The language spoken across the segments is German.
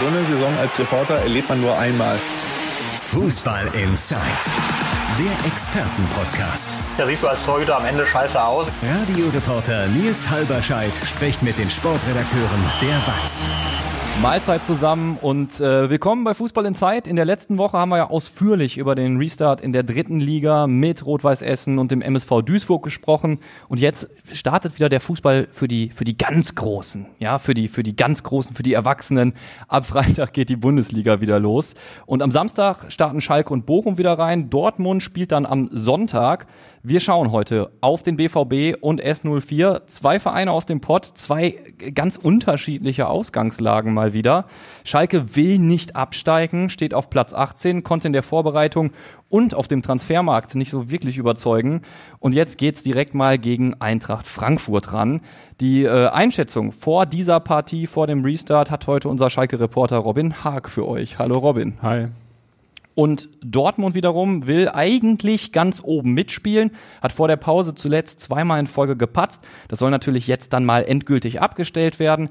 So eine Saison als Reporter erlebt man nur einmal. Fußball Inside, der Expertenpodcast. Da siehst du als Torhüter am Ende scheiße aus. Radioreporter Nils Halberscheid spricht mit den Sportredakteuren der WAZ. Mahlzeit zusammen und äh, willkommen bei Fußball in Zeit. In der letzten Woche haben wir ja ausführlich über den Restart in der dritten Liga mit Rot-Weiß Essen und dem MSV Duisburg gesprochen und jetzt startet wieder der Fußball für die für die ganz großen, ja, für die für die ganz großen, für die Erwachsenen. Ab Freitag geht die Bundesliga wieder los und am Samstag starten Schalke und Bochum wieder rein. Dortmund spielt dann am Sonntag. Wir schauen heute auf den BVB und S04, zwei Vereine aus dem Pott, zwei ganz unterschiedliche Ausgangslagen mal wieder. Schalke will nicht absteigen, steht auf Platz 18, konnte in der Vorbereitung und auf dem Transfermarkt nicht so wirklich überzeugen. Und jetzt geht's direkt mal gegen Eintracht Frankfurt ran. Die äh, Einschätzung vor dieser Partie, vor dem Restart, hat heute unser Schalke-Reporter Robin Haag für euch. Hallo Robin. Hi. Und Dortmund wiederum will eigentlich ganz oben mitspielen, hat vor der Pause zuletzt zweimal in Folge gepatzt. Das soll natürlich jetzt dann mal endgültig abgestellt werden.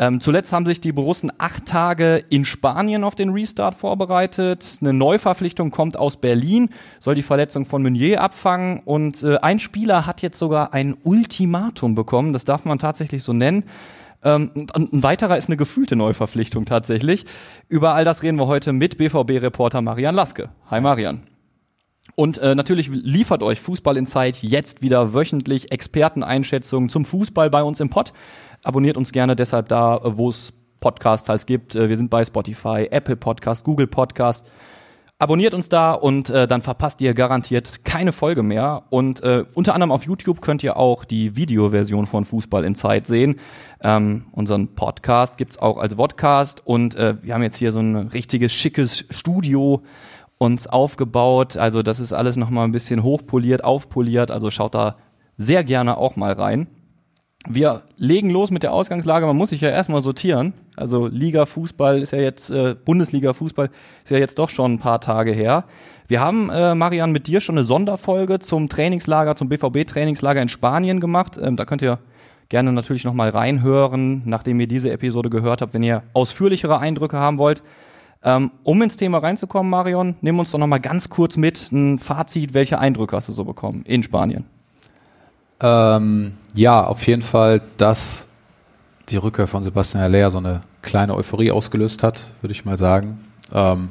Ähm, zuletzt haben sich die Borussen acht Tage in Spanien auf den Restart vorbereitet. Eine Neuverpflichtung kommt aus Berlin, soll die Verletzung von Meunier abfangen. Und äh, ein Spieler hat jetzt sogar ein Ultimatum bekommen, das darf man tatsächlich so nennen. Ähm, ein weiterer ist eine gefühlte Neuverpflichtung tatsächlich. Über all das reden wir heute mit BVB-Reporter Marian Laske. Hi Marian. Und äh, natürlich liefert euch Fußball in Zeit jetzt wieder wöchentlich Experteneinschätzungen zum Fußball bei uns im Pod. Abonniert uns gerne deshalb da, wo es Podcasts halt gibt. Äh, wir sind bei Spotify, Apple Podcast, Google Podcast. Abonniert uns da und äh, dann verpasst ihr garantiert keine Folge mehr. Und äh, unter anderem auf YouTube könnt ihr auch die Videoversion von Fußball in Zeit sehen. Ähm, unseren Podcast gibt's auch als Vodcast und äh, wir haben jetzt hier so ein richtiges schickes Studio uns aufgebaut. Also das ist alles nochmal ein bisschen hochpoliert, aufpoliert. Also schaut da sehr gerne auch mal rein. Wir legen los mit der Ausgangslage. Man muss sich ja erstmal sortieren. Also Liga Fußball ist ja jetzt, äh, Bundesliga Fußball ist ja jetzt doch schon ein paar Tage her. Wir haben, äh, Marian, mit dir schon eine Sonderfolge zum Trainingslager, zum BVB-Trainingslager in Spanien gemacht. Ähm, da könnt ihr gerne natürlich nochmal reinhören, nachdem ihr diese Episode gehört habt, wenn ihr ausführlichere Eindrücke haben wollt. Ähm, um ins Thema reinzukommen, Marion, nimm uns doch nochmal ganz kurz mit ein Fazit. Welche Eindrücke hast du so bekommen in Spanien? Ähm, ja, auf jeden Fall, dass die Rückkehr von Sebastian Haller so eine kleine Euphorie ausgelöst hat, würde ich mal sagen. Ähm,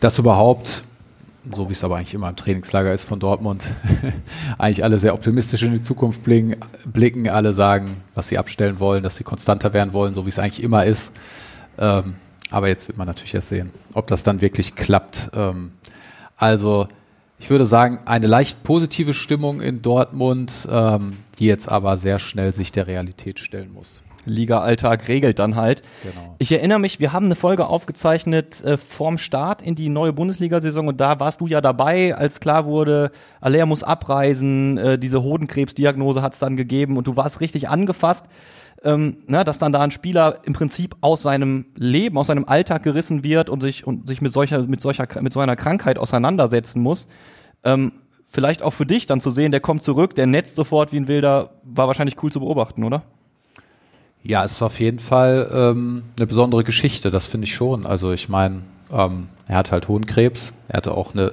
dass überhaupt, so wie es aber eigentlich immer im Trainingslager ist von Dortmund, eigentlich alle sehr optimistisch in die Zukunft blicken, alle sagen, was sie abstellen wollen, dass sie konstanter werden wollen, so wie es eigentlich immer ist. Ähm, aber jetzt wird man natürlich erst sehen, ob das dann wirklich klappt. Ähm, also ich würde sagen, eine leicht positive Stimmung in Dortmund, ähm, die jetzt aber sehr schnell sich der Realität stellen muss. Liga-Alltag regelt dann halt. Genau. Ich erinnere mich, wir haben eine Folge aufgezeichnet äh, vorm Start in die neue Bundesliga-Saison und da warst du ja dabei, als klar wurde, Aller muss abreisen, äh, diese Hodenkrebsdiagnose hat es dann gegeben und du warst richtig angefasst, ähm, ne, dass dann da ein Spieler im Prinzip aus seinem Leben, aus seinem Alltag gerissen wird und sich und sich mit solcher mit solcher mit so einer Krankheit auseinandersetzen muss. Ähm, vielleicht auch für dich dann zu sehen, der kommt zurück, der netzt sofort wie ein Wilder, war wahrscheinlich cool zu beobachten, oder? Ja, es ist auf jeden Fall ähm, eine besondere Geschichte, das finde ich schon. Also ich meine, ähm, er hat halt Hohenkrebs, er hatte auch eine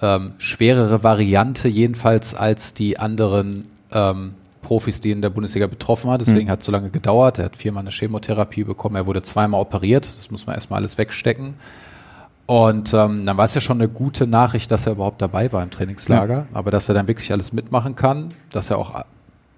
ähm, schwerere Variante jedenfalls als die anderen ähm, Profis, die in der Bundesliga betroffen hat. Deswegen mhm. hat es so lange gedauert. Er hat viermal eine Chemotherapie bekommen, er wurde zweimal operiert. Das muss man erstmal alles wegstecken. Und ähm, dann war es ja schon eine gute Nachricht, dass er überhaupt dabei war im Trainingslager, ja. aber dass er dann wirklich alles mitmachen kann, dass er auch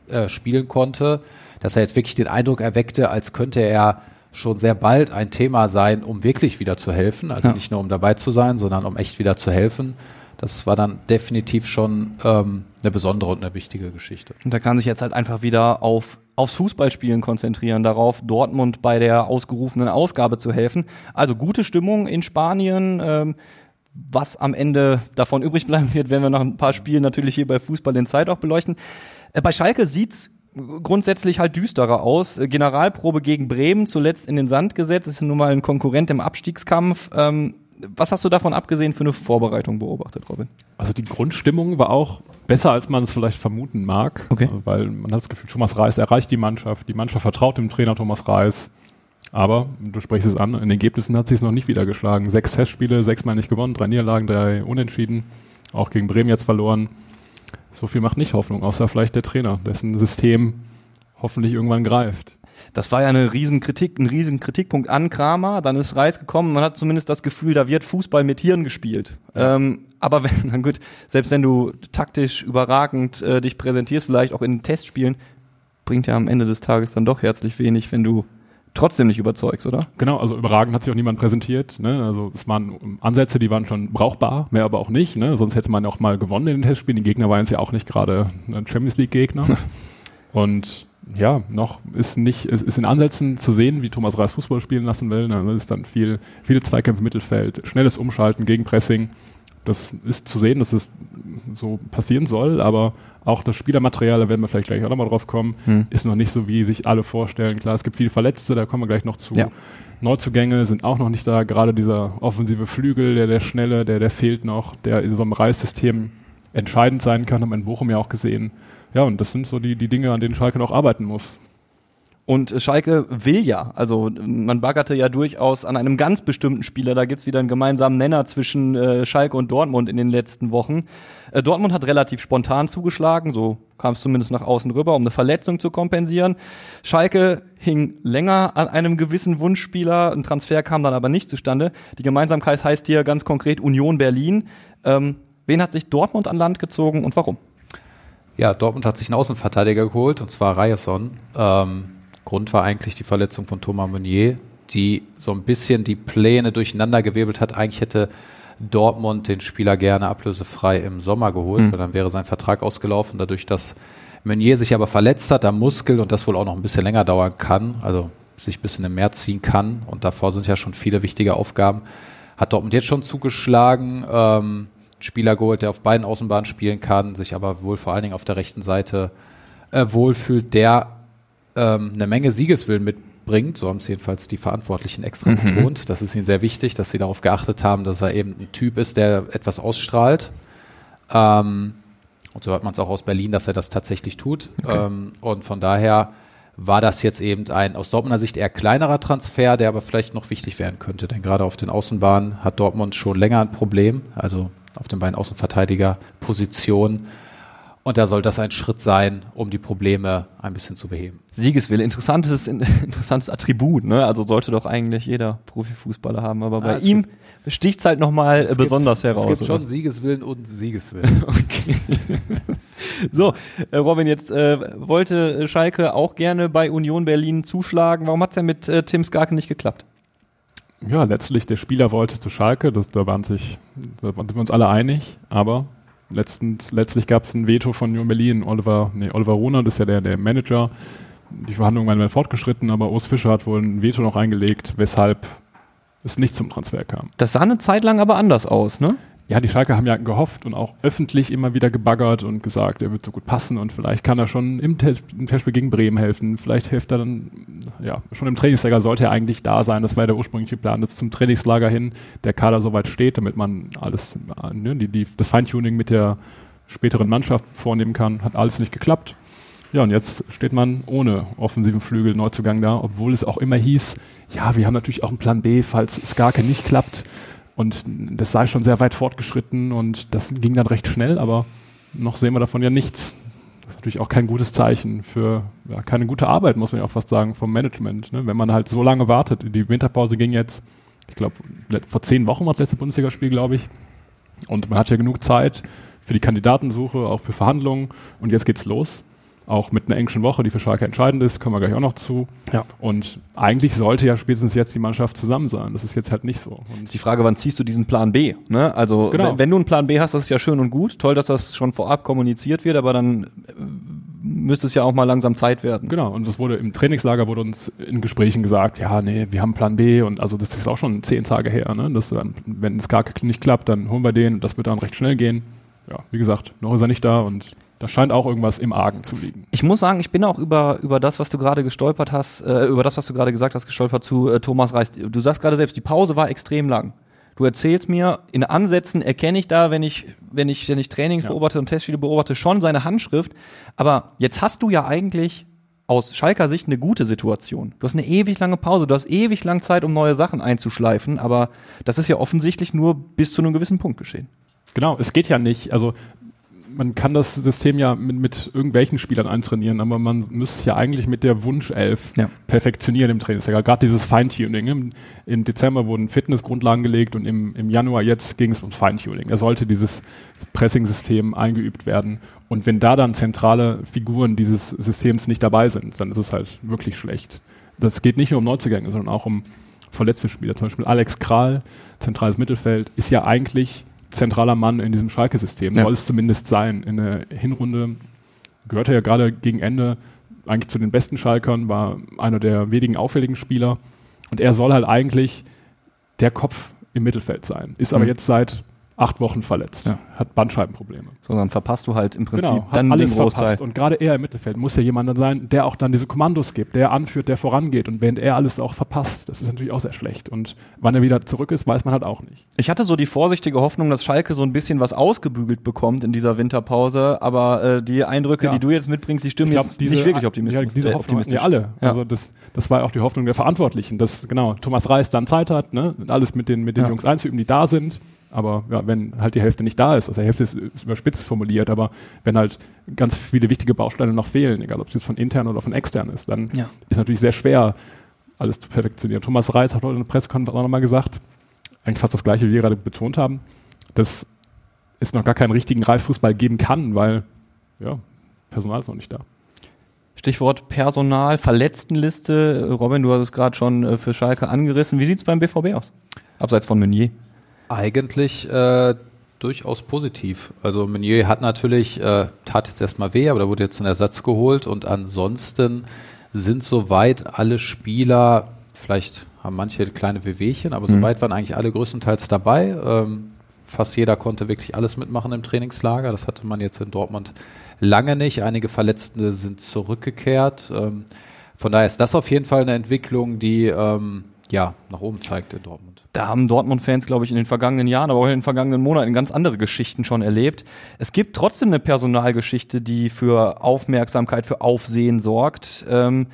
äh, spielen konnte, dass er jetzt wirklich den Eindruck erweckte, als könnte er schon sehr bald ein Thema sein, um wirklich wieder zu helfen. Also ja. nicht nur um dabei zu sein, sondern um echt wieder zu helfen. Das war dann definitiv schon ähm, eine besondere und eine wichtige Geschichte. Und da kann sich jetzt halt einfach wieder auf aufs Fußballspielen konzentrieren, darauf Dortmund bei der ausgerufenen Ausgabe zu helfen. Also gute Stimmung in Spanien. Ähm, was am Ende davon übrig bleiben wird, werden wir nach ein paar Spielen natürlich hier bei Fußball in Zeit auch beleuchten. Äh, bei Schalke sieht's grundsätzlich halt düsterer aus. Äh, Generalprobe gegen Bremen, zuletzt in den Sand gesetzt, ist nun mal ein Konkurrent im Abstiegskampf. Ähm, was hast du davon abgesehen für eine Vorbereitung beobachtet, Robin? Also die Grundstimmung war auch besser, als man es vielleicht vermuten mag. Okay. Weil man hat das Gefühl, Thomas Reis erreicht die Mannschaft. Die Mannschaft vertraut dem Trainer Thomas Reis. Aber du sprichst es an, in den Ergebnissen hat sich es noch nicht wieder geschlagen. Sechs Testspiele, sechsmal nicht gewonnen, drei Niederlagen, drei Unentschieden, auch gegen Bremen jetzt verloren. So viel macht nicht Hoffnung, außer vielleicht der Trainer, dessen System hoffentlich irgendwann greift. Das war ja eine Riesenkritik, ein Riesenkritikpunkt an Kramer. Dann ist Reis gekommen. Man hat zumindest das Gefühl, da wird Fußball mit Hirn gespielt. Ja. Ähm, aber wenn, na gut, selbst wenn du taktisch überragend äh, dich präsentierst, vielleicht auch in Testspielen, bringt ja am Ende des Tages dann doch herzlich wenig, wenn du trotzdem nicht überzeugst, oder? Genau, also überragend hat sich auch niemand präsentiert. Ne? Also es waren Ansätze, die waren schon brauchbar, mehr aber auch nicht. Ne? Sonst hätte man auch mal gewonnen in den Testspielen. Die Gegner waren jetzt ja auch nicht gerade ein Champions League-Gegner. Und ja, noch ist nicht, es ist in Ansätzen zu sehen, wie Thomas Reis Fußball spielen lassen will. Ne? Das ist dann viel, viele Zweikämpfe im Mittelfeld, schnelles Umschalten gegen Pressing. Das ist zu sehen, dass es so passieren soll, aber auch das Spielermaterial, da werden wir vielleicht gleich auch nochmal drauf kommen, hm. ist noch nicht so, wie sich alle vorstellen. Klar, es gibt viele Verletzte, da kommen wir gleich noch zu. Ja. Neuzugänge sind auch noch nicht da. Gerade dieser offensive Flügel, der, der schnelle, der, der fehlt noch, der in so einem Reissystem entscheidend sein kann, haben wir in Bochum ja auch gesehen. Ja, und das sind so die, die Dinge, an denen Schalke noch arbeiten muss. Und Schalke will ja, also man baggerte ja durchaus an einem ganz bestimmten Spieler, da gibt's wieder einen gemeinsamen Nenner zwischen äh, Schalke und Dortmund in den letzten Wochen. Äh, Dortmund hat relativ spontan zugeschlagen, so kam es zumindest nach außen rüber, um eine Verletzung zu kompensieren. Schalke hing länger an einem gewissen Wunschspieler, ein Transfer kam dann aber nicht zustande. Die Gemeinsamkeit heißt hier ganz konkret Union Berlin. Ähm, wen hat sich Dortmund an Land gezogen und warum? Ja, Dortmund hat sich einen Außenverteidiger geholt, und zwar Ryerson. Ähm Grund war eigentlich die Verletzung von Thomas Meunier, die so ein bisschen die Pläne durcheinandergewirbelt hat. Eigentlich hätte Dortmund den Spieler gerne ablösefrei im Sommer geholt, mhm. weil dann wäre sein Vertrag ausgelaufen. Dadurch, dass Meunier sich aber verletzt hat am Muskel und das wohl auch noch ein bisschen länger dauern kann, also sich bis in den März ziehen kann und davor sind ja schon viele wichtige Aufgaben, hat Dortmund jetzt schon zugeschlagen. Ähm, Spieler geholt, der auf beiden Außenbahnen spielen kann, sich aber wohl vor allen Dingen auf der rechten Seite äh, wohlfühlt, der ähm, eine Menge Siegeswillen mitbringt. So haben es jedenfalls die Verantwortlichen extra mhm. betont. Das ist ihnen sehr wichtig, dass sie darauf geachtet haben, dass er eben ein Typ ist, der etwas ausstrahlt. Ähm, und so hört man es auch aus Berlin, dass er das tatsächlich tut. Okay. Ähm, und von daher war das jetzt eben ein aus Dortmunder Sicht eher kleinerer Transfer, der aber vielleicht noch wichtig werden könnte. Denn gerade auf den Außenbahnen hat Dortmund schon länger ein Problem, also auf den beiden Außenverteidiger-Positionen. Und da soll das ein Schritt sein, um die Probleme ein bisschen zu beheben. Siegeswille, interessantes, interessantes Attribut, ne? Also sollte doch eigentlich jeder Profifußballer haben, aber bei ah, ihm sticht es halt nochmal besonders gibt, heraus. Es gibt oder? schon Siegeswillen und Siegeswillen. okay. so, äh, Robin, jetzt äh, wollte Schalke auch gerne bei Union Berlin zuschlagen. Warum hat es ja mit äh, Tim Skarke nicht geklappt? Ja, letztlich der Spieler wollte zu Schalke, das, da waren sich, da waren wir uns alle einig, aber Letztens, letztlich gab es ein Veto von Union Berlin. Oliver, nee, Oliver Rohner, das ist ja der, der Manager. Die Verhandlungen waren fortgeschritten, aber Urs Fischer hat wohl ein Veto noch eingelegt, weshalb es nicht zum Transfer kam. Das sah eine Zeit lang aber anders aus, ne? Ja, die Schalke haben ja gehofft und auch öffentlich immer wieder gebaggert und gesagt, er wird so gut passen und vielleicht kann er schon im, Testspiel gegen Bremen helfen. Vielleicht hilft er dann, ja, schon im Trainingslager sollte er eigentlich da sein. Das war der ursprüngliche Plan, dass zum Trainingslager hin der Kader soweit steht, damit man alles, ne, die, die, das Feintuning mit der späteren Mannschaft vornehmen kann. Hat alles nicht geklappt. Ja, und jetzt steht man ohne offensiven Flügel Neuzugang da, obwohl es auch immer hieß, ja, wir haben natürlich auch einen Plan B, falls Skarke nicht klappt. Und das sei schon sehr weit fortgeschritten und das ging dann recht schnell, aber noch sehen wir davon ja nichts. Das ist natürlich auch kein gutes Zeichen für ja, keine gute Arbeit, muss man ja auch fast sagen, vom Management. Ne? Wenn man halt so lange wartet. Die Winterpause ging jetzt, ich glaube, vor zehn Wochen war das letzte Bundesligaspiel, glaube ich. Und man hat ja genug Zeit für die Kandidatensuche, auch für Verhandlungen. Und jetzt geht's los auch mit einer englischen Woche, die für Schalke entscheidend ist, kommen wir gleich auch noch zu. Ja. Und eigentlich sollte ja spätestens jetzt die Mannschaft zusammen sein. Das ist jetzt halt nicht so. Und ist die Frage, wann ziehst du diesen Plan B? Ne? Also genau. wenn, wenn, du einen Plan B hast, das ist ja schön und gut. Toll, dass das schon vorab kommuniziert wird, aber dann äh, müsste es ja auch mal langsam Zeit werden. Genau, und das wurde im Trainingslager wurde uns in Gesprächen gesagt, ja, nee, wir haben Plan B und also das ist auch schon zehn Tage her, ne? Das, wenn es gar nicht klappt, dann holen wir den und das wird dann recht schnell gehen. Ja, wie gesagt, noch ist er nicht da und da scheint auch irgendwas im Argen zu liegen. Ich muss sagen, ich bin auch über, über das, was du gerade gestolpert hast, äh, über das, was du gerade gesagt hast, gestolpert zu äh, Thomas Reis. Du sagst gerade selbst, die Pause war extrem lang. Du erzählst mir, in Ansätzen erkenne ich da, wenn ich, wenn ich, wenn ich Trainings ja. beobachte und Testspiele beobachte, schon seine Handschrift. Aber jetzt hast du ja eigentlich aus Schalker Sicht eine gute Situation. Du hast eine ewig lange Pause, du hast ewig lang Zeit, um neue Sachen einzuschleifen, aber das ist ja offensichtlich nur bis zu einem gewissen Punkt geschehen. Genau, es geht ja nicht. Also man kann das System ja mit, mit irgendwelchen Spielern eintrainieren, aber man müsste es ja eigentlich mit der Wunschelf Ja. perfektionieren im Trainingslager. Gerade dieses Feintuning. Im, Im Dezember wurden Fitnessgrundlagen gelegt und im, im Januar jetzt ging es ums Feintuning. Da sollte dieses Pressing-System eingeübt werden. Und wenn da dann zentrale Figuren dieses Systems nicht dabei sind, dann ist es halt wirklich schlecht. Das geht nicht nur um Neuzugänge, sondern auch um verletzte Spieler. Zum Beispiel Alex Kral, zentrales Mittelfeld, ist ja eigentlich zentraler Mann in diesem Schalke-System. Ja. Soll es zumindest sein. In der Hinrunde gehörte er ja gerade gegen Ende eigentlich zu den besten Schalkern, war einer der wenigen auffälligen Spieler. Und er soll halt eigentlich der Kopf im Mittelfeld sein. Ist aber Mhm. jetzt seit acht Wochen verletzt. Ja. Hat Bandscheibenprobleme. So, dann verpasst du halt im Prinzip Genau, hat dann alles den Großteil. verpasst. Und gerade er im Mittelfeld muss ja jemand sein, der auch dann diese Kommandos gibt, der anführt, der vorangeht. Und während er alles auch verpasst, das ist natürlich auch sehr schlecht. Und wann er wieder zurück ist, weiß man halt auch nicht. Ich hatte so die vorsichtige Hoffnung, dass Schalke so ein bisschen was ausgebügelt bekommt in dieser Winterpause, aber äh, die Eindrücke, Ja. die du jetzt mitbringst, die stimmen glaub, jetzt nicht wirklich optimistisch. Ja, diese äh, Hoffnung hatten optimistisch. ja alle. Ja. Also das, das war auch die Hoffnung der Verantwortlichen, dass genau Thomas Reis dann Zeit hat, ne, alles mit den, mit den. Jungs einzuüben, die da sind. Aber ja, wenn halt die Hälfte nicht da ist, also die Hälfte ist, ist überspitzt formuliert, aber wenn halt ganz viele wichtige Bausteine noch fehlen, egal ob es jetzt von intern oder von extern ist, dann Ja. ist natürlich sehr schwer, alles zu perfektionieren. Thomas Reis hat heute in der Pressekonferenz auch nochmal gesagt, eigentlich fast das Gleiche, wie wir gerade betont haben, dass es noch gar keinen richtigen Reisfußball geben kann, weil ja, Personal ist noch nicht da. Stichwort Personal, Verletztenliste. Robin, du hast es gerade schon äh, für Schalke angerissen. Wie sieht's beim BVB aus? Abseits von Meunier. Eigentlich äh, durchaus positiv. Also Meunier hat natürlich, äh, tat jetzt erstmal weh, aber da wurde jetzt ein Ersatz geholt und ansonsten sind soweit alle Spieler, vielleicht haben manche kleine Wehwehchen, aber Mhm. soweit waren eigentlich alle größtenteils dabei. Ähm, fast jeder konnte wirklich alles mitmachen im Trainingslager. Das hatte man jetzt in Dortmund lange nicht. Einige Verletzte sind zurückgekehrt. Ähm, von daher ist das auf jeden Fall eine Entwicklung, die ähm, ja nach oben zeigt in Dortmund. Da haben Dortmund-Fans, glaube ich, in den vergangenen Jahren, aber auch in den vergangenen Monaten ganz andere Geschichten schon erlebt. Es gibt trotzdem eine Personalgeschichte, die für Aufmerksamkeit, für Aufsehen sorgt. Ähm,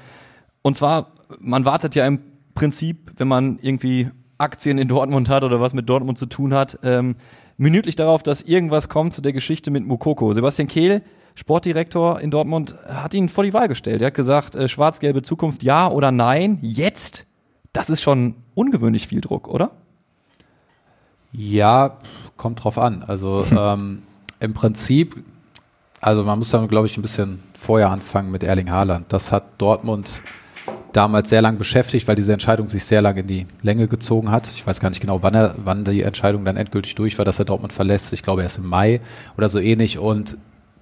und zwar, man wartet ja im Prinzip, wenn man irgendwie Aktien in Dortmund hat oder was mit Dortmund zu tun hat, ähm, minütlich darauf, dass irgendwas kommt zu der Geschichte mit Mukoko. Sebastian Kehl, Sportdirektor in Dortmund, hat ihn vor die Wahl gestellt. Er hat gesagt, äh, schwarz-gelbe Zukunft ja oder nein, jetzt. Das ist schon ungewöhnlich viel Druck, oder? Ja, kommt drauf an. Also ähm, im Prinzip, also man muss dann, glaube ich, ein bisschen vorher anfangen mit Erling Haaland. Das hat Dortmund damals sehr lang beschäftigt, weil diese Entscheidung sich sehr lange in die Länge gezogen hat. Ich weiß gar nicht genau, wann, er, wann die Entscheidung dann endgültig durch war, dass er Dortmund verlässt. Ich glaube erst im Mai oder so ähnlich. Und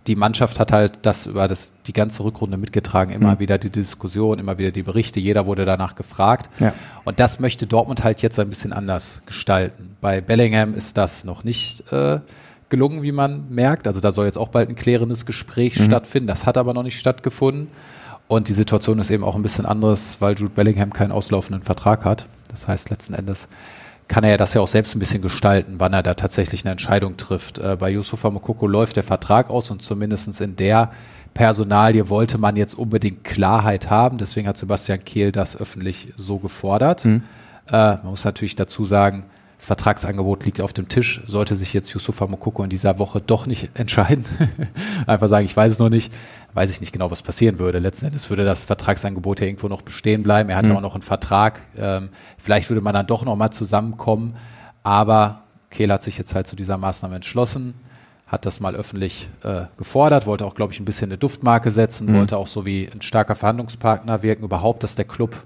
die Mannschaft hat halt das über das, die ganze Rückrunde mitgetragen. Immer Mhm. wieder die Diskussion, immer wieder die Berichte. Jeder wurde danach gefragt. Ja. Und das möchte Dortmund halt jetzt ein bisschen anders gestalten. Bei Bellingham ist das noch nicht äh, gelungen, wie man merkt. Also da soll jetzt auch bald ein klärendes Gespräch stattfinden. Das hat aber noch nicht stattgefunden. Und die Situation ist eben auch ein bisschen anderes, weil Jude Bellingham keinen auslaufenden Vertrag hat. Das heißt, letzten Endes kann er ja das ja auch selbst ein bisschen gestalten, wann er da tatsächlich eine Entscheidung trifft. Äh, bei Yusufa Mokoko läuft der Vertrag aus und zumindest in der Personalie wollte man jetzt unbedingt Klarheit haben. Deswegen hat Sebastian Kehl das öffentlich so gefordert. Äh, man muss natürlich dazu sagen, das Vertragsangebot liegt auf dem Tisch. Sollte sich jetzt Yusufa Mokoko in dieser Woche doch nicht entscheiden, einfach sagen, ich weiß es noch nicht, weiß ich nicht genau, was passieren würde. Letzten Endes würde das Vertragsangebot ja irgendwo noch bestehen bleiben. Er hat ja auch noch einen Vertrag. Ähm, vielleicht würde man dann doch noch mal zusammenkommen. Aber Kehl hat sich jetzt halt zu dieser Maßnahme entschlossen, hat das mal öffentlich äh, gefordert, wollte auch, glaube ich, ein bisschen eine Duftmarke setzen, wollte auch so wie ein starker Verhandlungspartner wirken, überhaupt, dass der Club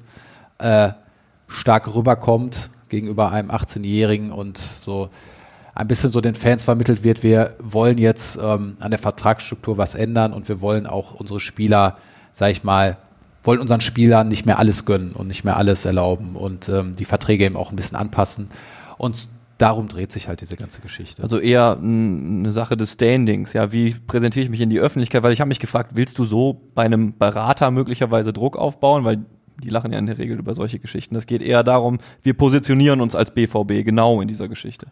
äh, stark rüberkommt gegenüber einem 18-Jährigen und so ein bisschen so den Fans vermittelt wird, wir wollen jetzt ähm, an der Vertragsstruktur was ändern und wir wollen auch unsere Spieler, sag ich mal, wollen unseren Spielern nicht mehr alles gönnen und nicht mehr alles erlauben und ähm, die Verträge eben auch ein bisschen anpassen. Und darum dreht sich halt diese ganze Geschichte. Also eher eine Sache des Standings. Ja, wie präsentiere ich mich in die Öffentlichkeit? Weil ich habe mich gefragt, willst du so bei einem Berater möglicherweise Druck aufbauen? Weil die lachen ja in der Regel über solche Geschichten. Das geht eher darum, wir positionieren uns als BVB genau in dieser Geschichte.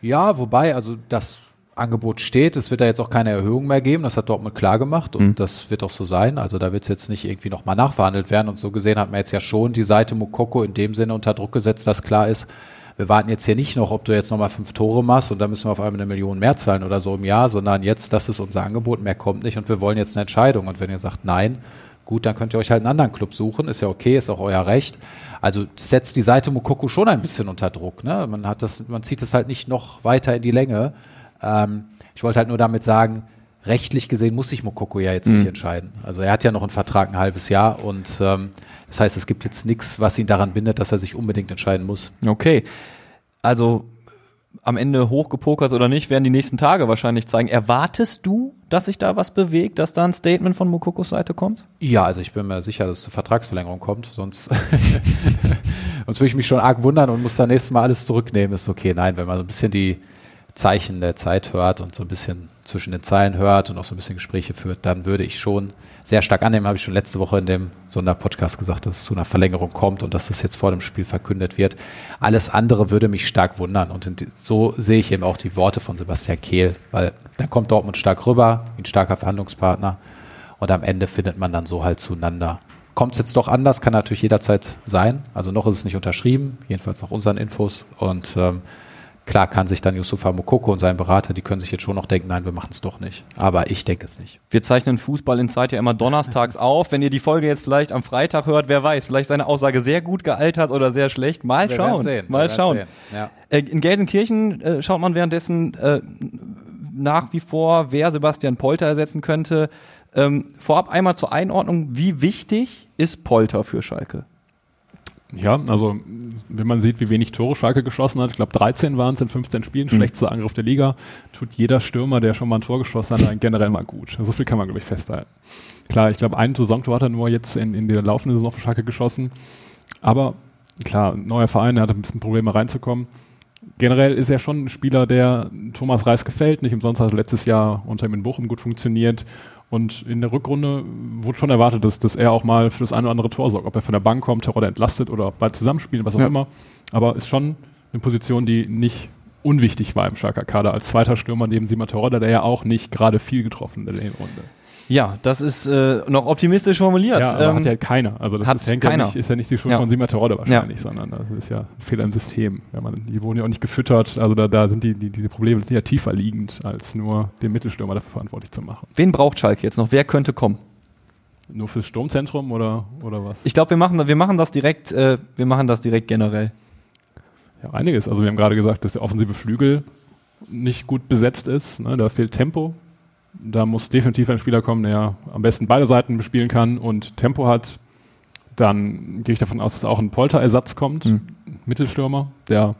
Ja, wobei, also das Angebot steht. Es wird da jetzt auch keine Erhöhung mehr geben. Das hat Dortmund klar gemacht und Mhm. das wird auch so sein. Also da wird es jetzt nicht irgendwie nochmal nachverhandelt werden. Und so gesehen hat man jetzt ja schon die Seite Mokoko in dem Sinne unter Druck gesetzt, dass klar ist, wir warten jetzt hier nicht noch, ob du jetzt nochmal fünf Tore machst und dann müssen wir auf einmal eine Million mehr zahlen oder so im Jahr, sondern jetzt, das ist unser Angebot, mehr kommt nicht und wir wollen jetzt eine Entscheidung. Und wenn ihr sagt nein, gut, dann könnt ihr euch halt einen anderen Club suchen, ist ja okay, ist auch euer Recht. Also setzt die Seite Mokoko schon ein bisschen unter Druck. Ne? Man hat das, man zieht es halt nicht noch weiter in die Länge. Ähm, ich wollte halt nur damit sagen, rechtlich gesehen muss sich Mokoko ja jetzt nicht entscheiden. Also er hat ja noch einen Vertrag ein halbes Jahr und ähm, das heißt, es gibt jetzt nichts, was ihn daran bindet, dass er sich unbedingt entscheiden muss. Okay. Also am Ende hochgepokert oder nicht, werden die nächsten Tage wahrscheinlich zeigen. Erwartest du, dass sich da was bewegt, dass da ein Statement von Mokokos Seite kommt? Ja, also ich bin mir sicher, dass es zur Vertragsverlängerung kommt, sonst, sonst würde ich mich schon arg wundern und muss dann nächstes Mal alles zurücknehmen. Ist okay, nein, wenn man so ein bisschen die Zeichen der Zeit hört und so ein bisschen zwischen den Zeilen hört und auch so ein bisschen Gespräche führt, dann würde ich schon sehr stark annehmen, habe ich schon letzte Woche in dem Sonderpodcast gesagt, dass es zu einer Verlängerung kommt und dass das jetzt vor dem Spiel verkündet wird. Alles andere würde mich stark wundern und so sehe ich eben auch die Worte von Sebastian Kehl, weil dann kommt Dortmund stark rüber, ein starker Verhandlungspartner und am Ende findet man dann so halt zueinander. Kommt es jetzt doch anders, kann natürlich jederzeit sein. Also noch ist es nicht unterschrieben, jedenfalls nach unseren Infos. Und ähm, klar kann sich dann Yusufa Mokoko und sein Berater, die können sich jetzt schon noch denken, nein, wir machen es doch nicht. Aber ich denke es nicht. Wir zeichnen Fußball in Zeit ja immer donnerstags auf. Wenn ihr die Folge jetzt vielleicht am Freitag hört, wer weiß, vielleicht ist seine Aussage sehr gut gealtert oder sehr schlecht. Mal Wir schauen. sehen, Mal schauen. sehen. Ja. Äh, In Gelsenkirchen äh, schaut man währenddessen äh, nach wie vor, wer Sebastian Polter ersetzen könnte. Ähm, vorab einmal zur Einordnung, wie wichtig ist Polter für Schalke? Ja, also wenn man sieht, wie wenig Tore Schalke geschossen hat, ich glaube 13 waren es in 15 Spielen, schlechtester Angriff der Liga, tut jeder Stürmer, der schon mal ein Tor geschossen hat, generell mal gut. So viel kann man, glaube ich, festhalten. Klar, ich glaube, ein Saisontor hat er nur jetzt in, in der laufenden Saison für Schalke geschossen. Aber klar, neuer Verein, er hatte ein bisschen Probleme reinzukommen. Generell ist er schon ein Spieler, der Thomas Reis gefällt. Nicht umsonst hat er letztes Jahr unter ihm in Bochum gut funktioniert. Und in der Rückrunde wurde schon erwartet, dass, dass er auch mal für das eine oder andere Tor sorgt. Ob er von der Bank kommt, Terodde entlastet oder bald zusammenspielen, was auch Ja. immer. Aber ist schon eine Position, die nicht unwichtig war im Schalker Kader als zweiter Stürmer neben Simon Terodde, der ja auch nicht gerade viel getroffen hat in der Runde. Ja, das ist äh, noch optimistisch formuliert. Ja, aber Ähm, hat ja keiner. Also das ist, keiner. Ja nicht, ist ja nicht die Schuld Ja. von Sima Terodde wahrscheinlich, sondern das ist ja ein Fehler im System. Ja, man, die wurden ja auch nicht gefüttert. Also da, da sind die, die, diese Probleme sind ja tiefer liegend, als nur den Mittelstürmer dafür verantwortlich zu machen. wen braucht Schalke jetzt noch? Wer könnte kommen? Nur fürs Sturmzentrum oder, oder was? Ich glaube, wir machen, wir machen das direkt, äh, wir machen das direkt generell. Ja, einiges. Also wir haben gerade gesagt, dass der offensive Flügel nicht gut besetzt ist. Ne? Da fehlt Tempo. Da muss definitiv ein Spieler kommen, der am besten beide Seiten bespielen kann und Tempo hat. Dann gehe ich davon aus, dass auch ein Polter-Ersatz kommt, Mhm. Mittelstürmer, der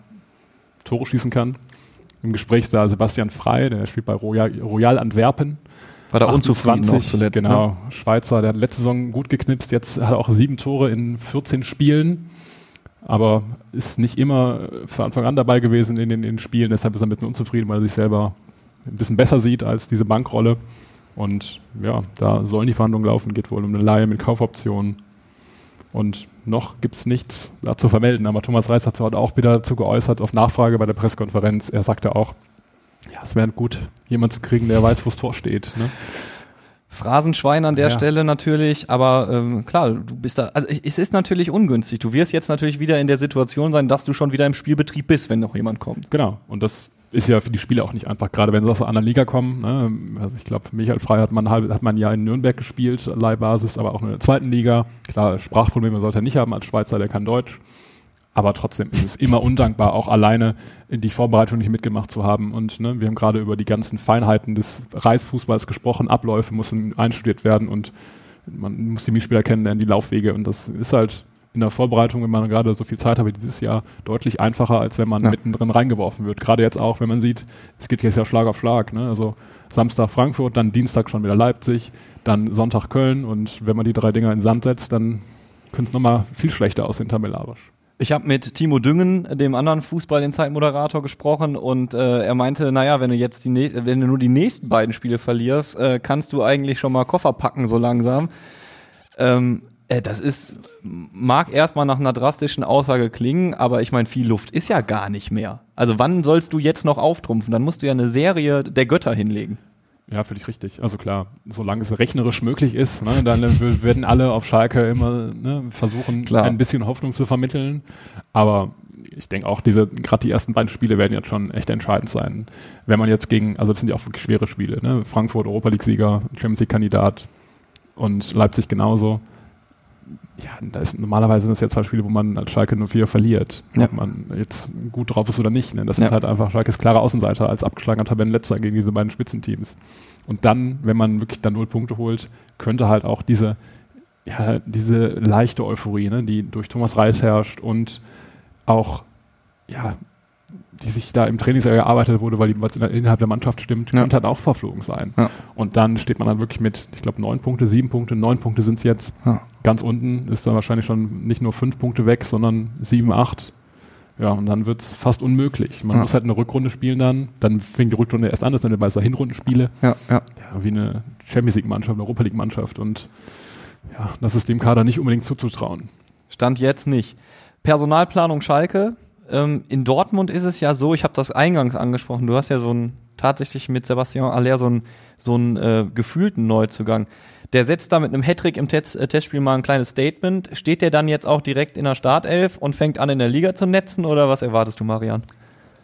Tore schießen kann. Im Gespräch da Sebastian Frei, der spielt bei Royal, Royal Antwerpen. War da unzufrieden noch 28, zuletzt. Genau, Ne? Schweizer, der hat letzte Saison gut geknipst, jetzt hat er auch sieben Tore in 14 Spielen, aber ist nicht immer von Anfang an dabei gewesen in den, in den Spielen, deshalb ist er ein bisschen unzufrieden, weil er sich selber ein bisschen besser sieht als diese Bankrolle. Und ja, da sollen die Verhandlungen laufen, geht wohl um eine Leihe mit Kaufoptionen. Und noch gibt es nichts dazu vermelden, aber Thomas Reis hat heute auch wieder dazu geäußert, auf Nachfrage bei der Pressekonferenz. Er sagte auch, ja, es wäre gut, jemanden zu kriegen, der weiß, wo das Tor steht. Ne? Phrasenschwein an der Ja. Stelle natürlich, aber ähm, klar, du bist da, also es ist natürlich ungünstig. Du wirst jetzt natürlich wieder in der Situation sein, dass du schon wieder im Spielbetrieb bist, wenn noch jemand kommt. Genau. Und das ist ja für die Spieler auch nicht einfach, gerade wenn sie aus einer anderen Liga kommen. Ne? Also ich glaube, Michael Frey hat man, hat man ja in Nürnberg gespielt, Leihbasis, aber auch in der zweiten Liga. Klar, Sprachprobleme sollte er nicht haben als Schweizer, der kann Deutsch. Aber trotzdem ist es immer undankbar, auch alleine in die Vorbereitung nicht mitgemacht zu haben. Und ne, wir haben gerade über die ganzen Feinheiten des Reisfußballs gesprochen. Abläufe müssen einstudiert werden und man muss die Mitspieler kennenlernen, die Laufwege. Und das ist halt in der Vorbereitung, wenn man gerade so viel Zeit hat wie dieses Jahr, deutlich einfacher, als wenn man Ja. mittendrin reingeworfen wird. Gerade jetzt auch, wenn man sieht, es geht jetzt ja Schlag auf Schlag. Ne? Also Samstag Frankfurt, dann Dienstag schon wieder Leipzig, dann Sonntag Köln. Und wenn man die drei Dinger in den Sand setzt, dann könnte es nochmal viel schlechter aussehen tabellarisch. Ich habe mit Timo Düngen, dem anderen Fußball-Insight-Moderator, gesprochen und äh, er meinte, naja, wenn du jetzt die wenn du nur die nächsten beiden Spiele verlierst, äh, kannst du eigentlich schon mal Koffer packen so langsam. Ähm, Äh, das ist, mag erstmal nach einer drastischen Aussage klingen, aber ich meine, viel Luft ist ja gar nicht mehr. Also wann sollst du jetzt noch auftrumpfen? Dann musst du ja eine Serie der Götter hinlegen. Ja, völlig richtig. Also klar, solange es rechnerisch möglich ist, ne, dann werden alle auf Schalke immer ne, versuchen, Klar. ein bisschen Hoffnung zu vermitteln. Aber ich denke auch, diese, gerade die ersten beiden Spiele werden jetzt schon echt entscheidend sein. Wenn man jetzt gegen, also das sind ja auch wirklich schwere Spiele, ne? Frankfurt, Europa League-Sieger, Champions League-Kandidat und Leipzig genauso. Ja, da ist normalerweise sind das ja zwei Spiele, wo man als Schalke 04 verliert. Ja. Ob man jetzt gut drauf ist oder nicht. Ne? Das sind Ja. halt einfach Schalkes klare Außenseiter als abgeschlagener Tabellenletzter gegen diese beiden Spitzenteams. Und dann, wenn man wirklich dann null Punkte holt, könnte halt auch diese, ja, diese leichte Euphorie, ne, die durch Thomas Reis herrscht und auch, ja, die sich da im Trainingslager erarbeitet wurde, weil die, innerhalb der Mannschaft stimmt, Ja. könnte halt auch verflogen sein. Ja. Und dann steht man dann wirklich mit, ich glaube, neun Punkte, sieben Punkte, neun Punkte sind es jetzt. Ja. Ganz unten ist dann wahrscheinlich schon nicht nur fünf Punkte weg, sondern sieben, acht. Ja, und dann wird es fast unmöglich. Man Ja. muss halt eine Rückrunde spielen dann. Dann fängt die Rückrunde erst an, das sind dann meist Hinrundenspiele. Ja, ja. Ja, wie eine Champions League-Mannschaft, Europa League-Mannschaft. Und ja, das ist dem Kader nicht unbedingt zuzutrauen. Stand jetzt nicht. Personalplanung Schalke. Ähm, in Dortmund ist es ja so, ich habe das eingangs angesprochen, du hast ja so einen tatsächlich mit Sebastian Aller so einen so einen äh, gefühlten Neuzugang. Der setzt da mit einem Hattrick im Test, äh, Testspiel mal ein kleines Statement. Steht der dann jetzt auch direkt in der Startelf und fängt an in der Liga zu netzen oder was erwartest du, Marian?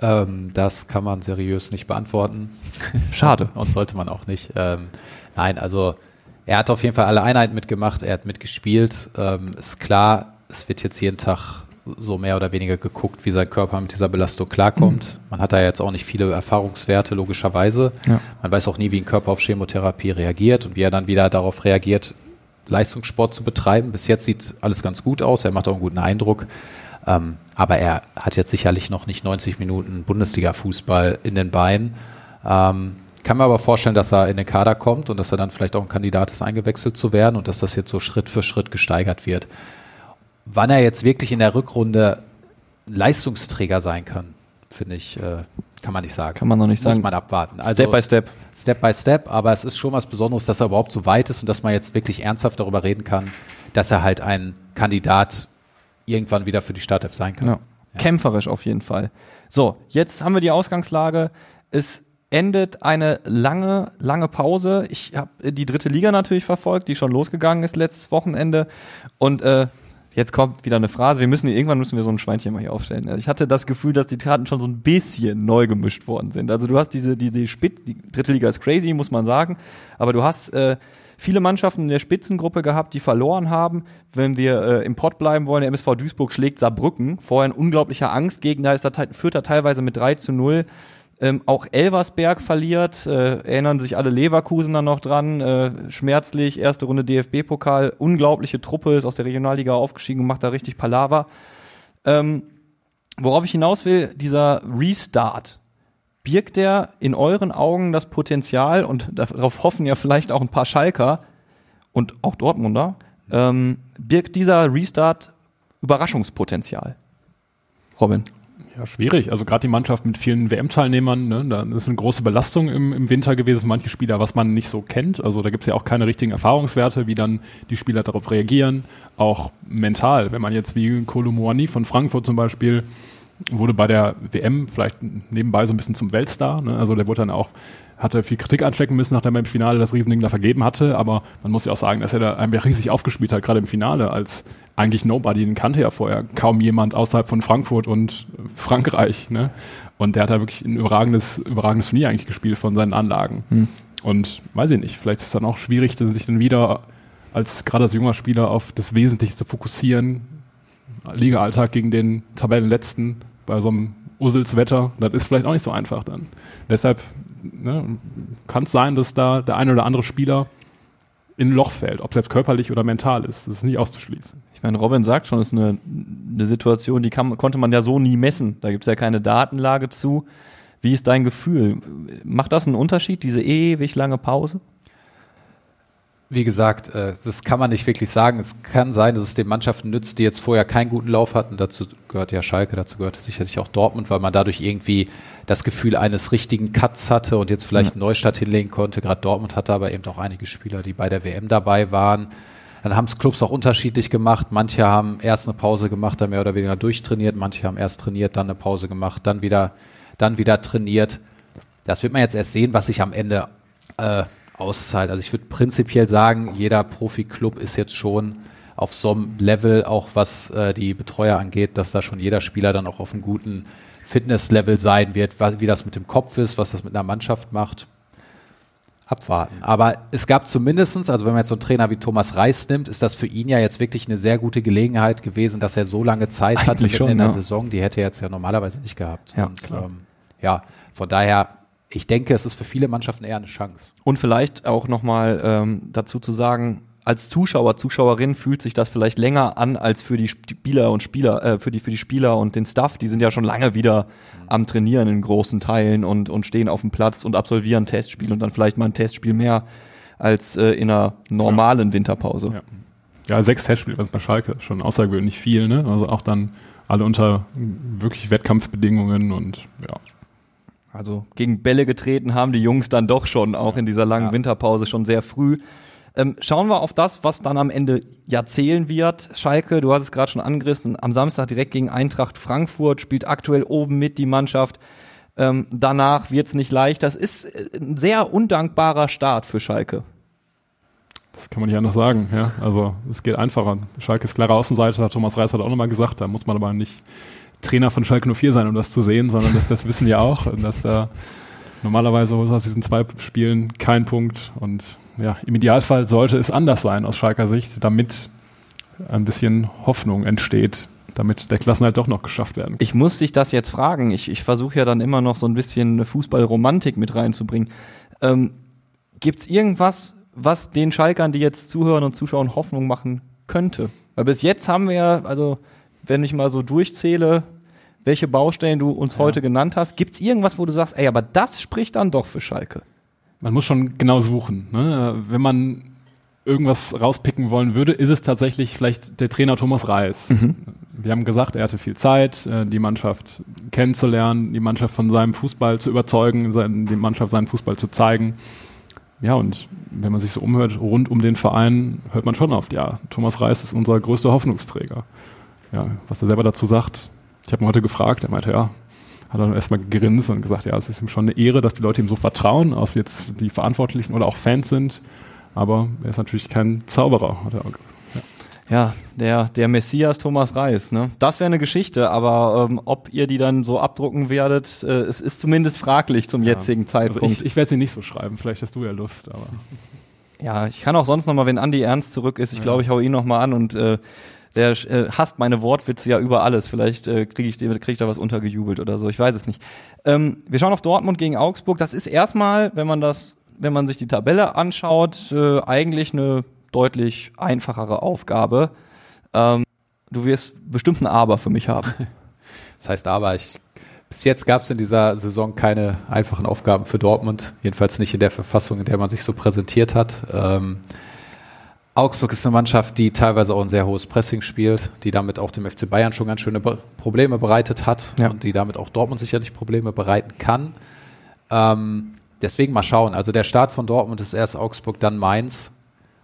Ähm, das kann man seriös nicht beantworten. Schade. Und sollte man auch nicht. Ähm, nein, also er hat auf jeden Fall alle Einheiten mitgemacht, er hat mitgespielt. Ähm, ist klar, es wird jetzt jeden Tag so mehr oder weniger geguckt, wie sein Körper mit dieser Belastung klarkommt. Man hat da jetzt auch nicht viele Erfahrungswerte, logischerweise. Ja. Man weiß auch nie, wie ein Körper auf Chemotherapie reagiert und wie er dann wieder darauf reagiert, Leistungssport zu betreiben. Bis jetzt sieht alles ganz gut aus, er macht auch einen guten Eindruck. Ähm, aber er hat jetzt sicherlich noch nicht 90 Minuten Bundesliga-Fußball in den Beinen. Ähm, kann mir aber vorstellen, dass er in den Kader kommt und dass er dann vielleicht auch ein Kandidat ist, eingewechselt zu werden und dass das jetzt so Schritt für Schritt gesteigert wird. Wann er jetzt wirklich in der Rückrunde Leistungsträger sein kann, finde ich, äh, kann man nicht sagen. Kann man noch nicht Muss sagen. man abwarten. Also step by Step. Step by Step, aber es ist schon was Besonderes, dass er überhaupt so weit ist und dass man jetzt wirklich ernsthaft darüber reden kann, dass er halt ein Kandidat irgendwann wieder für die Startelf sein kann. Ja. Kämpferisch auf jeden Fall. So, jetzt haben wir die Ausgangslage. Es endet eine lange, lange Pause. Ich habe die dritte Liga natürlich verfolgt, die schon losgegangen ist letztes Wochenende. Und äh, jetzt kommt wieder eine Phrase. Wir müssen hier, irgendwann müssen wir so ein Schweinchen mal hier aufstellen. Also ich hatte das Gefühl, dass die Karten schon so ein bisschen neu gemischt worden sind. Also du hast diese, die, die Spitz, die dritte Liga ist crazy, muss man sagen. Aber du hast äh, viele Mannschaften in der Spitzengruppe gehabt, die verloren haben. Wenn wir äh, im Pott bleiben wollen, der MSV Duisburg schlägt Saarbrücken. Vorher ein unglaublicher Angstgegner, ist da führt er teilweise mit 3 zu 0. Ähm, auch Elversberg verliert, äh, erinnern sich alle Leverkusener noch dran, äh, schmerzlich, erste Runde DFB-Pokal, unglaubliche Truppe, ist aus der Regionalliga aufgestiegen und macht da richtig Palaver. Ähm, worauf ich hinaus will, dieser Restart, birgt der in euren Augen das Potenzial, und darauf hoffen ja vielleicht auch ein paar Schalker und auch Dortmunder, ähm, birgt dieser Restart Überraschungspotenzial? Robin. Ja, schwierig. Also gerade die Mannschaft mit vielen WM-Teilnehmern, ne, da ist eine große Belastung im, im Winter gewesen für manche Spieler, was man nicht so kennt. Also da gibt es ja auch keine richtigen Erfahrungswerte, wie dann die Spieler darauf reagieren. Auch mental, wenn man jetzt wie Kolomoani von Frankfurt zum Beispiel wurde bei der WM vielleicht nebenbei so ein bisschen zum Weltstar. Ne? Also der wurde dann auch, hatte viel Kritik anstecken müssen, nachdem er im Finale das Riesending da vergeben hatte. Aber man muss ja auch sagen, dass er da einfach riesig aufgespielt hat, gerade im Finale, als eigentlich Nobody. Den kannte ja vorher kaum jemand außerhalb von Frankfurt und Frankreich. Ne? Und der hat da wirklich ein überragendes, überragendes Turnier eigentlich gespielt von seinen Anlagen. Und weiß ich nicht, vielleicht ist es dann auch schwierig, sich dann wieder als gerade als junger Spieler auf das Wesentliche zu fokussieren. Liga-Alltag gegen den Tabellenletzten bei so einem Usselswetter, das ist vielleicht auch nicht so einfach dann. Deshalb ne, kann es sein, dass da der eine oder andere Spieler in ein Loch fällt, ob es jetzt körperlich oder mental ist. Das ist nicht auszuschließen. Ich meine, Robin sagt schon, es ist eine, eine Situation, die kann, konnte man ja so nie messen. Da gibt es ja keine Datenlage zu. Wie ist dein Gefühl? Macht das einen Unterschied, diese ewig lange Pause? Wie gesagt, äh, das kann man nicht wirklich sagen. Es kann sein, dass es den Mannschaften nützt, die jetzt vorher keinen guten Lauf hatten. Dazu gehört ja Schalke, dazu gehört sicherlich auch Dortmund, weil man dadurch irgendwie das Gefühl eines richtigen Cuts hatte und jetzt vielleicht einen Neustart hinlegen konnte. Gerade Dortmund hatte aber eben auch einige Spieler, die bei der WM dabei waren. dann haben es Clubs auch unterschiedlich gemacht. Manche haben erst eine Pause gemacht, dann mehr oder weniger durchtrainiert. Manche haben erst trainiert, dann eine Pause gemacht, dann wieder, dann wieder trainiert. Das wird man jetzt erst sehen, was sich am Ende äh, auszahlt. Also ich würde prinzipiell sagen, jeder Profi-Club ist jetzt schon auf so einem Level, auch was äh, die Betreuer angeht, dass da schon jeder Spieler dann auch auf einem guten Fitnesslevel sein wird, wie das mit dem Kopf ist, was das mit einer Mannschaft macht. Abwarten. Aber es gab zumindestens, also wenn man jetzt so einen Trainer wie Thomas Reis nimmt, ist das für ihn ja jetzt wirklich eine sehr gute Gelegenheit gewesen, dass er so lange Zeit Eigentlich hatte schon, in der ja. Saison, die hätte er jetzt ja normalerweise nicht gehabt. Ja, Und, ähm, ja von daher ich denke, es ist für viele Mannschaften eher eine Chance. Und vielleicht auch nochmal ähm, dazu zu sagen, als Zuschauer, Zuschauerin fühlt sich das vielleicht länger an als für die Spieler und Spieler, äh, für die für die Spieler und den Staff. Die sind ja schon lange wieder mhm. am Trainieren in großen Teilen und und stehen auf dem Platz und absolvieren Testspiel und dann vielleicht mal ein Testspiel mehr als äh, in einer normalen ja. Winterpause. Ja. ja, sechs Testspiele, was bei Schalke schon außergewöhnlich viel, ne? Also auch dann alle unter wirklich Wettkampfbedingungen und ja. Also gegen Bälle getreten haben die Jungs dann doch schon, auch in dieser langen ja. Winterpause schon sehr früh. Ähm, schauen wir auf das, was dann am Ende ja zählen wird. Schalke, du hast es gerade schon angerissen, am Samstag direkt gegen Eintracht Frankfurt, spielt aktuell oben mit die Mannschaft. Ähm, danach wird es nicht leicht. Das ist äh, ein sehr undankbarer Start für Schalke. Das kann man nicht anders sagen, ja. Also es geht einfacher. Schalke ist klare Außenseite, hat Thomas Reis hat auch nochmal gesagt, da muss man aber nicht Trainer von Schalke 04 sein, um das zu sehen, sondern das, das wissen wir auch, dass da normalerweise aus diesen zwei Spielen kein Punkt und ja, im Idealfall sollte es anders sein aus Schalker Sicht, damit ein bisschen Hoffnung entsteht, damit der Klassenhalt doch noch geschafft werden kann. Ich muss dich das jetzt fragen. Ich, ich versuche ja dann immer noch so ein bisschen Fußballromantik mit reinzubringen. Ähm, Gibt es irgendwas, was den Schalkern, die jetzt zuhören und zuschauen, Hoffnung machen könnte? Weil bis jetzt haben wir ja, also wenn ich mal so durchzähle, welche Baustellen du uns ja. heute genannt hast, gibt es irgendwas, wo du sagst, ey, aber das spricht dann doch für Schalke? Man muss schon genau suchen. Ne? Wenn man irgendwas rauspicken wollen würde, ist es tatsächlich vielleicht der Trainer Thomas Reis. Mhm. Wir haben gesagt, er hatte viel Zeit, äh, die Mannschaft kennenzulernen, die Mannschaft von seinem Fußball zu überzeugen, die Mannschaft seinen Fußball zu zeigen. Ja, und wenn man sich so umhört, rund um den Verein, hört man schon auf, ja, Thomas Reis ist unser größter Hoffnungsträger ja, was er selber dazu sagt. Ich habe ihn heute gefragt, er meinte, ja, hat dann erstmal gegrinst und gesagt, ja, es ist ihm schon eine Ehre, dass die Leute ihm so vertrauen, aus jetzt die Verantwortlichen oder auch Fans sind. Aber er ist natürlich kein Zauberer, hat er auch gesagt. Ja, der, der Messias Thomas Reis, ne? Das wäre eine Geschichte, aber ähm, ob ihr die dann so abdrucken werdet, äh, es ist zumindest fraglich zum ja. jetzigen Zeitpunkt. Also ich, ich werde sie nicht so schreiben, vielleicht hast du ja Lust, aber. Ja, ich kann auch sonst nochmal, wenn Andi Ernst zurück ist, ich ja. glaube, ich hau ihn nochmal an und äh, der äh, hasst meine Wortwitze ja über alles. Vielleicht äh, kriege ich, krieg ich da was untergejubelt oder so. Ich weiß es nicht. Ähm, wir schauen auf Dortmund gegen Augsburg. Das ist erstmal, wenn man das, wenn man sich die Tabelle anschaut, äh, eigentlich eine deutlich einfachere Aufgabe. Ähm, du wirst bestimmt ein Aber für mich haben. Das heißt aber, ich bis jetzt gab es in dieser Saison keine einfachen Aufgaben für Dortmund, jedenfalls nicht in der Verfassung, in der man sich so präsentiert hat. Ähm, Augsburg ist eine Mannschaft, die teilweise auch ein sehr hohes Pressing spielt, die damit auch dem FC Bayern schon ganz schöne Probleme bereitet hat ja. und die damit auch Dortmund sicherlich Probleme bereiten kann. Ähm, deswegen mal schauen. Also der Start von Dortmund ist erst Augsburg, dann Mainz.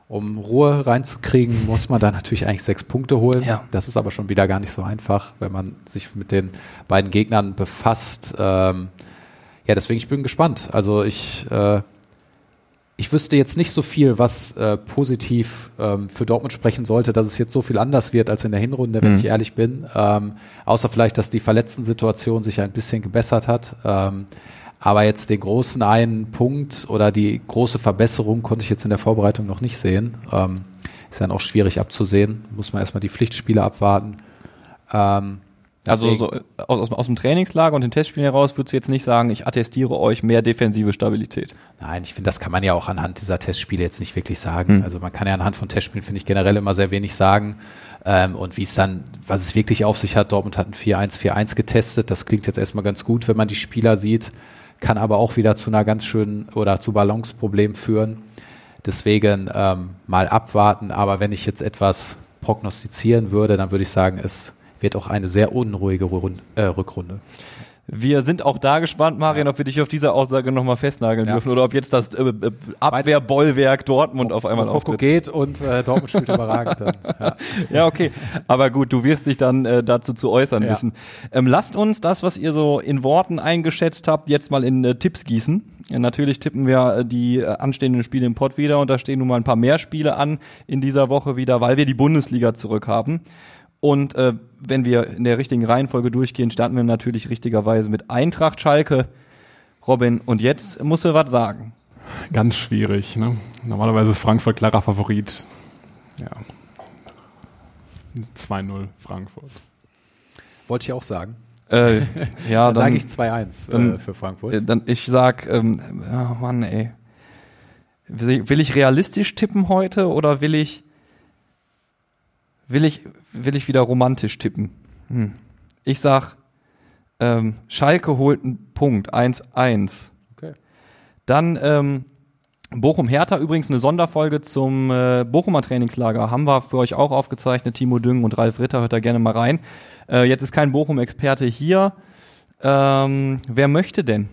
Um Ruhe reinzukriegen, muss man da natürlich eigentlich sechs Punkte holen. Ja. Das ist aber schon wieder gar nicht so einfach, wenn man sich mit den beiden Gegnern befasst. Ähm, ja, deswegen ich bin gespannt. Also ich äh, ich wüsste jetzt nicht so viel, was äh, positiv ähm, für Dortmund sprechen sollte, dass es jetzt so viel anders wird als in der Hinrunde, wenn mhm. ich ehrlich bin. Ähm, außer vielleicht, dass die Verletzten-Situation sich ein bisschen gebessert hat. Ähm, aber jetzt den großen einen Punkt oder die große Verbesserung konnte ich jetzt in der Vorbereitung noch nicht sehen. Ähm, ist dann auch schwierig abzusehen. Muss man erstmal die Pflichtspiele abwarten. Ähm, also so äh, aus, aus, dem Trainingslager und den Testspielen heraus würdest du jetzt nicht sagen, ich attestiere euch mehr defensive Stabilität. Nein, ich finde, das kann man ja auch anhand dieser Testspiele jetzt nicht wirklich sagen. Mhm. Also man kann ja anhand von Testspielen, finde ich, generell immer sehr wenig sagen. Ähm, und wie es dann, was es wirklich auf sich hat, Dortmund hat ein 4-1, 4-1 getestet. Das klingt jetzt erstmal ganz gut, wenn man die Spieler sieht, kann aber auch wieder zu einer ganz schönen oder zu Balanceproblemen führen. Deswegen ähm, mal abwarten. Aber wenn ich jetzt etwas prognostizieren würde, dann würde ich sagen, es wird auch eine sehr unruhige Rund, äh, Rückrunde. Wir sind auch da gespannt, Marian, ob wir dich auf diese Aussage nochmal festnageln Ja. dürfen oder ob jetzt das äh, äh, Abwehrbollwerk Dortmund auf einmal Mokoko auftritt. geht und äh, Dortmund spielt überragend. Dann. Ja. Ja, okay. Aber gut, du wirst dich dann äh, dazu zu äußern Ja. wissen. Ähm, lasst uns das, was ihr so in Worten eingeschätzt habt, jetzt mal in äh, Tipps gießen. Ja, natürlich tippen wir die anstehenden Spiele im Pott wieder und da stehen nun mal ein paar mehr Spiele an in dieser Woche wieder, weil wir die Bundesliga zurück haben. Und äh, wenn wir in der richtigen Reihenfolge durchgehen, starten wir natürlich richtigerweise mit Eintracht Schalke. Robin, und jetzt musst du was sagen. Ganz schwierig. Ne? Normalerweise ist Frankfurt klarer Favorit. Ja. 2-0 Frankfurt. Wollte ich auch sagen. Äh, ja, Dann, sage ich 2-1 dann- äh, für Frankfurt. Äh, Dann, ich sag, ähm, oh Mann, ey. Will ich realistisch tippen heute oder will ich, will ich, will ich wieder romantisch tippen? Hm. Ich sag, ähm, Schalke holt einen Punkt, 1-1. Okay. Dann ähm, Bochum Hertha übrigens eine Sonderfolge zum äh, Bochumer Trainingslager haben wir für euch auch aufgezeichnet. Timo Düngen und Ralf Ritter hört da gerne mal rein. Äh, jetzt ist kein Bochum-Experte hier. Ähm, wer möchte denn?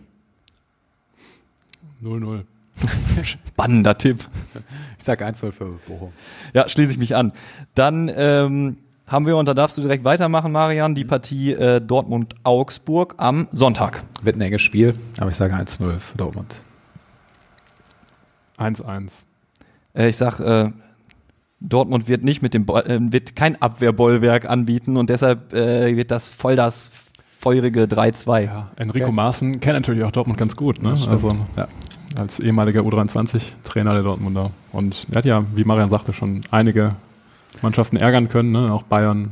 0-0. Spannender Tipp. Ich sage 1-0 für Bochum. Ja, schließe ich mich an. Dann ähm, haben wir, und da darfst du direkt weitermachen, Marian, die Partie äh, Dortmund-Augsburg am Sonntag. Wird ein enges Spiel, aber ich sage 1-0 für Dortmund. 1-1. Äh, ich sag, äh, Dortmund wird nicht mit dem Bo äh, wird kein Abwehrbollwerk anbieten und deshalb äh, wird das voll das feurige 3-2. Ja, Enrico Okay. Maaßen kennt natürlich auch Dortmund ganz gut. Ne? Also Ja. Als ehemaliger U23-Trainer der Dortmunder. Und er hat ja, wie Marian sagte, schon einige Mannschaften ärgern können. Ne? Auch Bayern.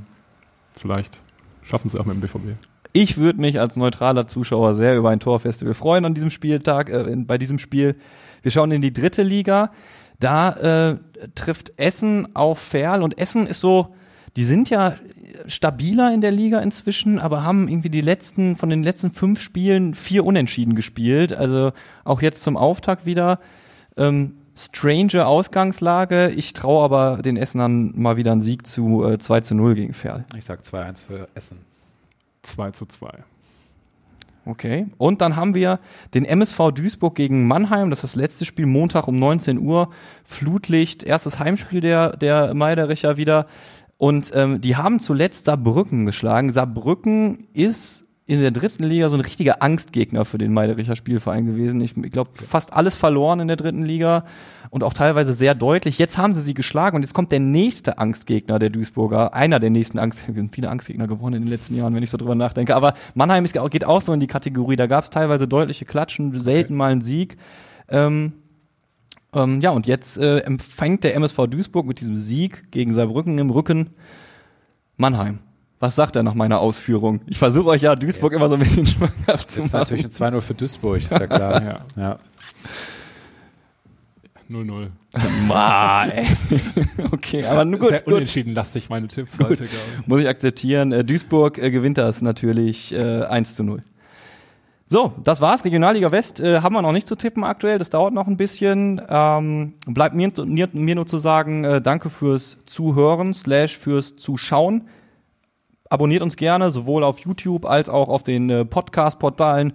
Vielleicht schaffen sie auch mit dem BVB. Ich würde mich als neutraler Zuschauer sehr über ein Torfestival freuen an diesem Spieltag, äh, bei diesem Spiel. Wir schauen in die dritte Liga. Da äh, trifft Essen auf Ferl und Essen ist so, die sind ja stabiler in der Liga inzwischen, aber haben irgendwie die letzten, von den letzten fünf Spielen vier Unentschieden gespielt. Also auch jetzt zum Auftakt wieder. Ähm, strange Ausgangslage. Ich traue aber den Essenern mal wieder einen Sieg zu äh, 2 zu 0 gegen Ferl. Ich sage 2-1 für Essen. 2 zu 2. Okay. Und dann haben wir den MSV Duisburg gegen Mannheim. Das ist das letzte Spiel Montag um 19 Uhr. Flutlicht, erstes Heimspiel der, der Meidericher wieder. Und ähm, die haben zuletzt Saarbrücken geschlagen. Saarbrücken ist in der dritten Liga so ein richtiger Angstgegner für den Meidericher Spielverein gewesen. Ich, ich glaube, fast alles verloren in der dritten Liga und auch teilweise sehr deutlich. Jetzt haben sie sie geschlagen und jetzt kommt der nächste Angstgegner der Duisburger. Einer der nächsten Angstgegner. Viele Angstgegner geworden in den letzten Jahren, wenn ich so drüber nachdenke. Aber Mannheim ist, geht auch so in die Kategorie. Da gab es teilweise deutliche Klatschen, selten mal einen Sieg. Ähm, ähm, ja, und jetzt äh, empfängt der MSV Duisburg mit diesem Sieg gegen Saarbrücken im Rücken Mannheim. Was sagt er nach meiner Ausführung? Ich versuche euch ja Duisburg Jetzt- immer so ein bisschen schmackhaft zu Jetzt machen. natürlich ein 2-0 für Duisburg, ist ja klar. Ja. ja. 0-0. Ma, ey. okay, aber nun gut, Sehr gut. unentschieden lastig meine Tipps heute, glaube ich. Muss ich akzeptieren. Äh, Duisburg äh, gewinnt das natürlich äh, 1 zu 0. So, das war's. Regionalliga West äh, haben wir noch nicht zu tippen aktuell. Das dauert noch ein bisschen. Ähm, bleibt mir, mir, mir nur zu sagen, äh, danke fürs Zuhören, slash fürs Zuschauen. Abonniert uns gerne, sowohl auf YouTube als auch auf den äh, Podcast-Portalen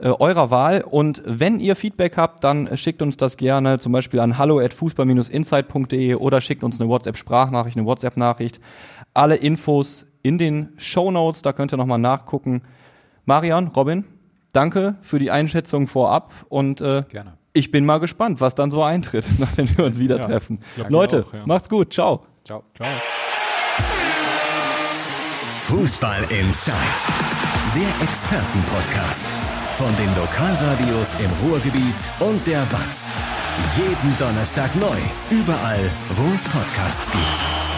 äh, eurer Wahl. Und wenn ihr Feedback habt, dann schickt uns das gerne zum Beispiel an hallo at fußball-insight.de oder schickt uns eine WhatsApp-Sprachnachricht, eine WhatsApp-Nachricht. Alle Infos in den Show Notes, da könnt ihr nochmal nachgucken. Marian, Robin, danke für die Einschätzung vorab und äh, Gerne. ich bin mal gespannt, was dann so eintritt, nachdem wir uns wieder Ja, treffen. Leute, auch, ja. macht's gut, ciao. Ciao. Ciao. Fußball Inside, der Expertenpodcast. Von den Lokalradios im Ruhrgebiet und der Watz. Jeden Donnerstag neu, überall, wo es Podcasts gibt.